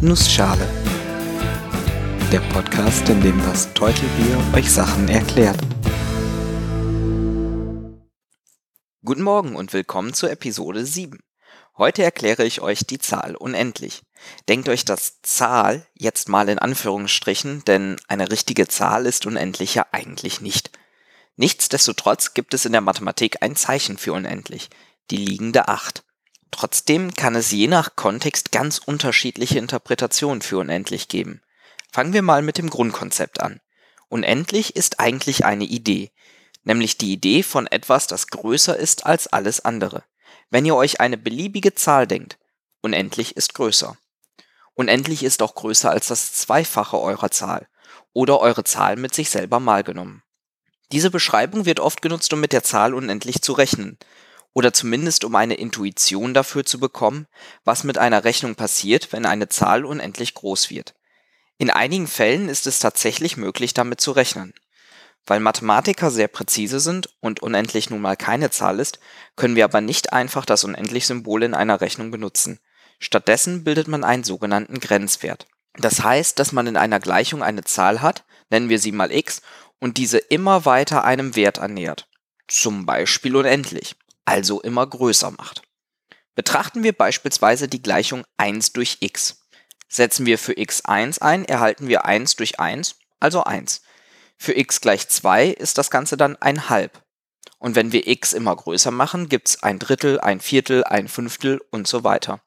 Nussschale. Der Podcast, in dem das Teutelbier euch Sachen erklärt. Guten Morgen und willkommen zur Episode 7. Heute erkläre ich euch die Zahl unendlich. Denkt euch das Zahl jetzt mal in Anführungsstrichen, denn eine richtige Zahl ist unendlich ja eigentlich nicht. Nichtsdestotrotz gibt es in der Mathematik ein Zeichen für unendlich, die liegende 8. Trotzdem kann es je nach Kontext ganz unterschiedliche Interpretationen für unendlich geben. Fangen wir mal mit dem Grundkonzept an. Unendlich ist eigentlich eine Idee, nämlich die Idee von etwas, das größer ist als alles andere. Wenn ihr euch eine beliebige Zahl denkt, unendlich ist größer. Unendlich ist auch größer als das Zweifache eurer Zahl oder eure Zahl mit sich selber mal genommen. Diese Beschreibung wird oft genutzt, um mit der Zahl unendlich zu rechnen oder zumindest um eine Intuition dafür zu bekommen, was mit einer Rechnung passiert, wenn eine Zahl unendlich groß wird. In einigen Fällen ist es tatsächlich möglich, damit zu rechnen. Weil Mathematiker sehr präzise sind und unendlich nun mal keine Zahl ist, können wir aber nicht einfach das Unendlich-Symbol in einer Rechnung benutzen. Stattdessen bildet man einen sogenannten Grenzwert. Das heißt, dass man in einer Gleichung eine Zahl hat, nennen wir sie mal x, und diese immer weiter einem Wert annähert. Zum Beispiel unendlich also immer größer macht. Betrachten wir beispielsweise die Gleichung 1 durch x. Setzen wir für x1 ein, erhalten wir 1 durch 1, also 1. Für x gleich 2 ist das Ganze dann ein halb. Und wenn wir x immer größer machen, gibt es ein Drittel, ein Viertel, ein Fünftel und so weiter.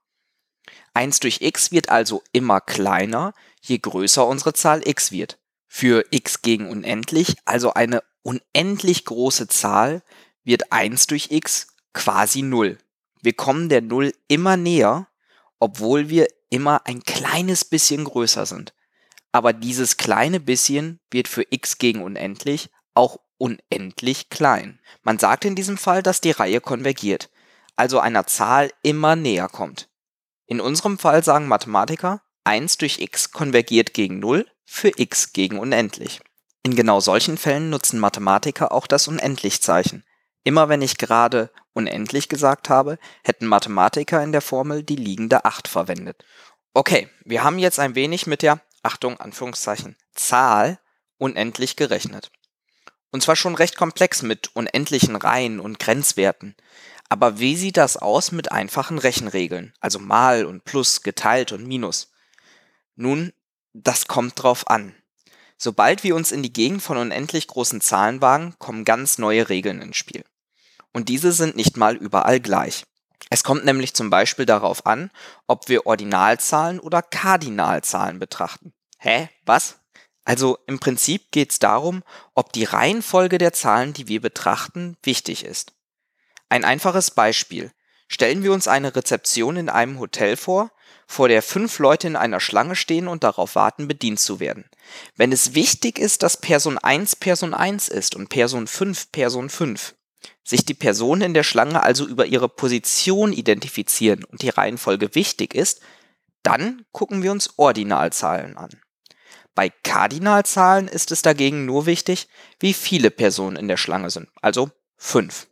1 durch x wird also immer kleiner, je größer unsere Zahl x wird. Für x gegen unendlich, also eine unendlich große Zahl, wird 1 durch x quasi 0. Wir kommen der 0 immer näher, obwohl wir immer ein kleines bisschen größer sind. Aber dieses kleine bisschen wird für x gegen unendlich auch unendlich klein. Man sagt in diesem Fall, dass die Reihe konvergiert, also einer Zahl immer näher kommt. In unserem Fall sagen Mathematiker, 1 durch x konvergiert gegen 0 für x gegen unendlich. In genau solchen Fällen nutzen Mathematiker auch das Unendlichzeichen. Immer wenn ich gerade unendlich gesagt habe, hätten Mathematiker in der Formel die liegende 8 verwendet. Okay, wir haben jetzt ein wenig mit der, Achtung, Anführungszeichen, Zahl unendlich gerechnet. Und zwar schon recht komplex mit unendlichen Reihen und Grenzwerten. Aber wie sieht das aus mit einfachen Rechenregeln, also mal und plus, geteilt und minus? Nun, das kommt drauf an. Sobald wir uns in die Gegend von unendlich großen Zahlen wagen, kommen ganz neue Regeln ins Spiel und diese sind nicht mal überall gleich. Es kommt nämlich zum Beispiel darauf an, ob wir Ordinalzahlen oder Kardinalzahlen betrachten. Hä? Was? Also im Prinzip geht es darum, ob die Reihenfolge der Zahlen, die wir betrachten, wichtig ist. Ein einfaches Beispiel. Stellen wir uns eine Rezeption in einem Hotel vor, vor der fünf Leute in einer Schlange stehen und darauf warten, bedient zu werden. Wenn es wichtig ist, dass Person 1 Person 1 ist und Person 5 Person 5, sich die Personen in der Schlange also über ihre Position identifizieren und die Reihenfolge wichtig ist, dann gucken wir uns Ordinalzahlen an. Bei Kardinalzahlen ist es dagegen nur wichtig, wie viele Personen in der Schlange sind, also fünf.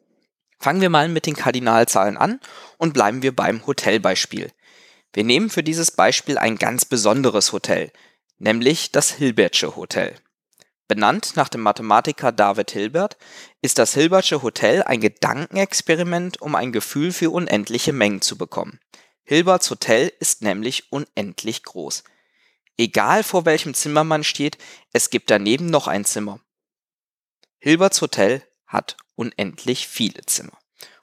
Fangen wir mal mit den Kardinalzahlen an und bleiben wir beim Hotelbeispiel. Wir nehmen für dieses Beispiel ein ganz besonderes Hotel, nämlich das Hilbertsche Hotel. Benannt nach dem Mathematiker David Hilbert ist das Hilbertsche Hotel ein Gedankenexperiment, um ein Gefühl für unendliche Mengen zu bekommen. Hilberts Hotel ist nämlich unendlich groß. Egal vor welchem Zimmer man steht, es gibt daneben noch ein Zimmer. Hilberts Hotel hat unendlich viele Zimmer.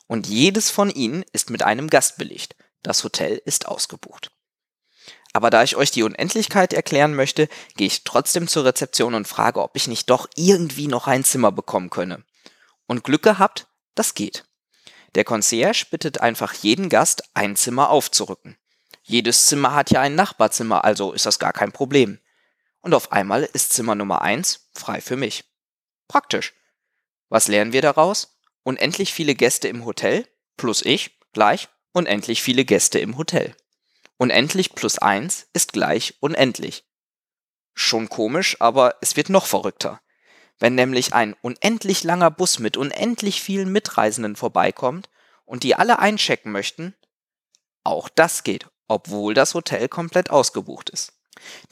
Und jedes von ihnen ist mit einem Gast belegt. Das Hotel ist ausgebucht. Aber da ich euch die Unendlichkeit erklären möchte, gehe ich trotzdem zur Rezeption und frage, ob ich nicht doch irgendwie noch ein Zimmer bekommen könne. Und Glück gehabt, das geht. Der Concierge bittet einfach jeden Gast, ein Zimmer aufzurücken. Jedes Zimmer hat ja ein Nachbarzimmer, also ist das gar kein Problem. Und auf einmal ist Zimmer Nummer 1 frei für mich. Praktisch. Was lernen wir daraus? Unendlich viele Gäste im Hotel plus ich gleich unendlich viele Gäste im Hotel. Unendlich plus 1 ist gleich unendlich. Schon komisch, aber es wird noch verrückter. Wenn nämlich ein unendlich langer Bus mit unendlich vielen Mitreisenden vorbeikommt und die alle einchecken möchten, auch das geht obwohl das Hotel komplett ausgebucht ist.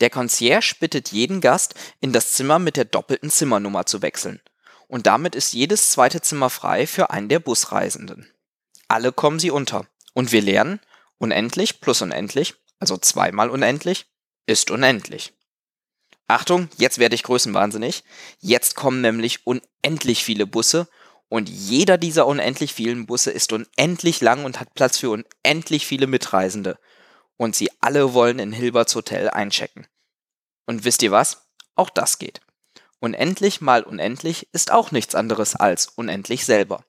Der Concierge bittet jeden Gast, in das Zimmer mit der doppelten Zimmernummer zu wechseln. Und damit ist jedes zweite Zimmer frei für einen der Busreisenden. Alle kommen sie unter. Und wir lernen, unendlich plus unendlich, also zweimal unendlich, ist unendlich. Achtung, jetzt werde ich größenwahnsinnig. Jetzt kommen nämlich unendlich viele Busse und jeder dieser unendlich vielen Busse ist unendlich lang und hat Platz für unendlich viele Mitreisende. Und sie alle wollen in Hilberts Hotel einchecken. Und wisst ihr was? Auch das geht. Unendlich mal unendlich ist auch nichts anderes als unendlich selber.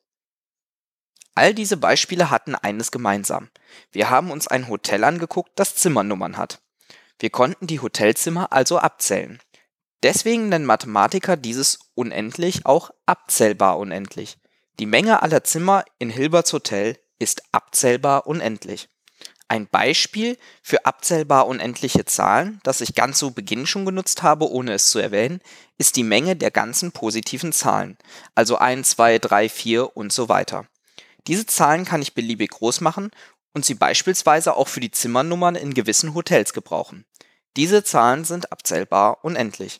All diese Beispiele hatten eines gemeinsam. Wir haben uns ein Hotel angeguckt, das Zimmernummern hat. Wir konnten die Hotelzimmer also abzählen. Deswegen nennen Mathematiker dieses unendlich auch abzählbar unendlich. Die Menge aller Zimmer in Hilberts Hotel ist abzählbar unendlich. Ein Beispiel für abzählbar unendliche Zahlen, das ich ganz zu Beginn schon genutzt habe, ohne es zu erwähnen, ist die Menge der ganzen positiven Zahlen, also 1, 2, 3, 4 und so weiter. Diese Zahlen kann ich beliebig groß machen und sie beispielsweise auch für die Zimmernummern in gewissen Hotels gebrauchen. Diese Zahlen sind abzählbar unendlich.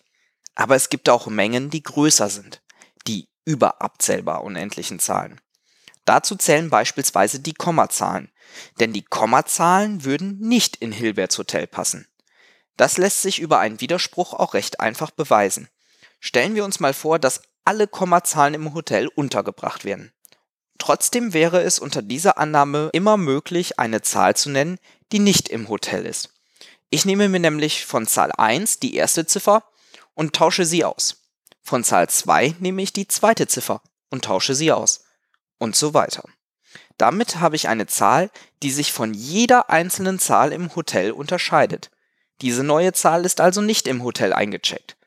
Aber es gibt auch Mengen, die größer sind, die überabzählbar unendlichen Zahlen. Dazu zählen beispielsweise die Kommazahlen, denn die Kommazahlen würden nicht in Hilberts Hotel passen. Das lässt sich über einen Widerspruch auch recht einfach beweisen. Stellen wir uns mal vor, dass alle Kommazahlen im Hotel untergebracht werden. Trotzdem wäre es unter dieser Annahme immer möglich, eine Zahl zu nennen, die nicht im Hotel ist. Ich nehme mir nämlich von Zahl 1 die erste Ziffer und tausche sie aus. Von Zahl 2 nehme ich die zweite Ziffer und tausche sie aus. Und so weiter. Damit habe ich eine Zahl, die sich von jeder einzelnen Zahl im Hotel unterscheidet. Diese neue Zahl ist also nicht im Hotel eingecheckt.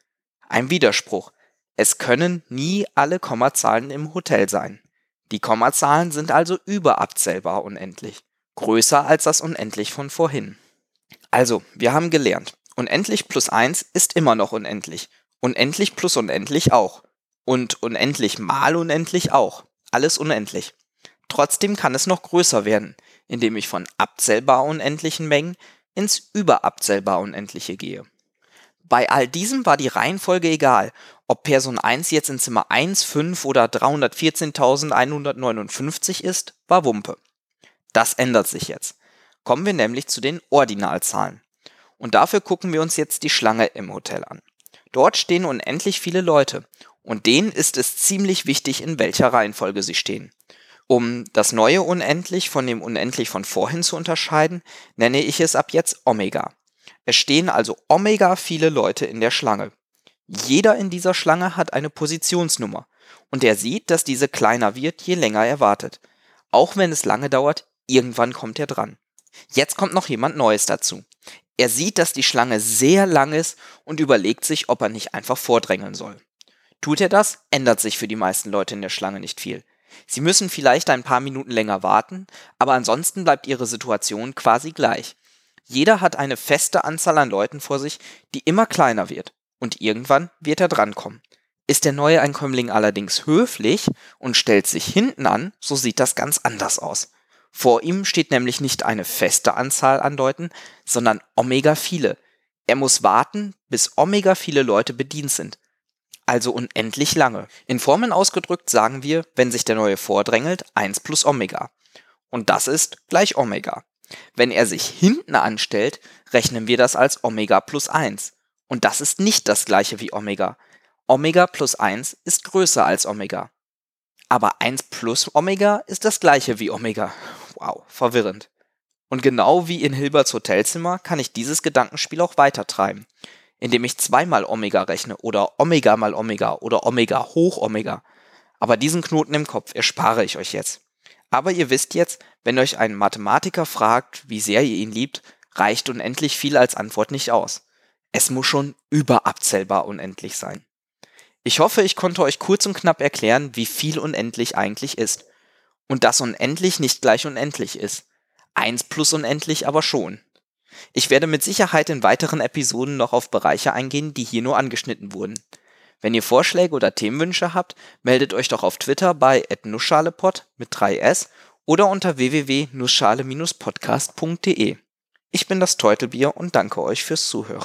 Ein Widerspruch. Es können nie alle Kommazahlen im Hotel sein. Die Kommazahlen sind also überabzählbar unendlich, größer als das unendlich von vorhin. Also, wir haben gelernt, unendlich plus 1 ist immer noch unendlich, unendlich plus unendlich auch und unendlich mal unendlich auch, alles unendlich. Trotzdem kann es noch größer werden, indem ich von abzählbar unendlichen Mengen ins überabzählbar Unendliche gehe. Bei all diesem war die Reihenfolge egal, ob Person 1 jetzt in Zimmer 1, 5 oder 314.159 ist, war Wumpe. Das ändert sich jetzt. Kommen wir nämlich zu den Ordinalzahlen. Und dafür gucken wir uns jetzt die Schlange im Hotel an. Dort stehen unendlich viele Leute und denen ist es ziemlich wichtig, in welcher Reihenfolge sie stehen. Um das neue Unendlich von dem Unendlich von vorhin zu unterscheiden, nenne ich es ab jetzt Omega. Es stehen also Omega viele Leute in der Schlange. Jeder in dieser Schlange hat eine Positionsnummer und er sieht, dass diese kleiner wird, je länger er wartet. Auch wenn es lange dauert, irgendwann kommt er dran. Jetzt kommt noch jemand Neues dazu. Er sieht, dass die Schlange sehr lang ist und überlegt sich, ob er nicht einfach vordrängeln soll. Tut er das, ändert sich für die meisten Leute in der Schlange nicht viel. Sie müssen vielleicht ein paar Minuten länger warten, aber ansonsten bleibt ihre Situation quasi gleich. Jeder hat eine feste Anzahl an Leuten vor sich, die immer kleiner wird. Und irgendwann wird er drankommen. Ist der neue Einkömmling allerdings höflich und stellt sich hinten an, so sieht das ganz anders aus. Vor ihm steht nämlich nicht eine feste Anzahl an Leuten, sondern Omega viele. Er muss warten, bis Omega viele Leute bedient sind. Also unendlich lange. In Formeln ausgedrückt sagen wir, wenn sich der neue vordrängelt, 1 plus Omega. Und das ist gleich Omega. Wenn er sich hinten anstellt, rechnen wir das als Omega plus 1. Und das ist nicht das gleiche wie Omega. Omega plus 1 ist größer als Omega. Aber 1 plus Omega ist das gleiche wie Omega. Wow, verwirrend. Und genau wie in Hilberts Hotelzimmer kann ich dieses Gedankenspiel auch weitertreiben, indem ich zweimal Omega rechne oder Omega mal Omega oder Omega hoch Omega. Aber diesen Knoten im Kopf erspare ich euch jetzt. Aber ihr wisst jetzt, wenn euch ein Mathematiker fragt, wie sehr ihr ihn liebt, reicht unendlich viel als Antwort nicht aus. Es muss schon überabzählbar unendlich sein. Ich hoffe, ich konnte euch kurz und knapp erklären, wie viel unendlich eigentlich ist. Und dass unendlich nicht gleich unendlich ist. Eins plus unendlich aber schon. Ich werde mit Sicherheit in weiteren Episoden noch auf Bereiche eingehen, die hier nur angeschnitten wurden. Wenn ihr Vorschläge oder Themenwünsche habt, meldet euch doch auf Twitter bei @nussschalepod mit 3s oder unter www.nussschale-podcast.de. Ich bin das Teutelbier und danke euch fürs Zuhören.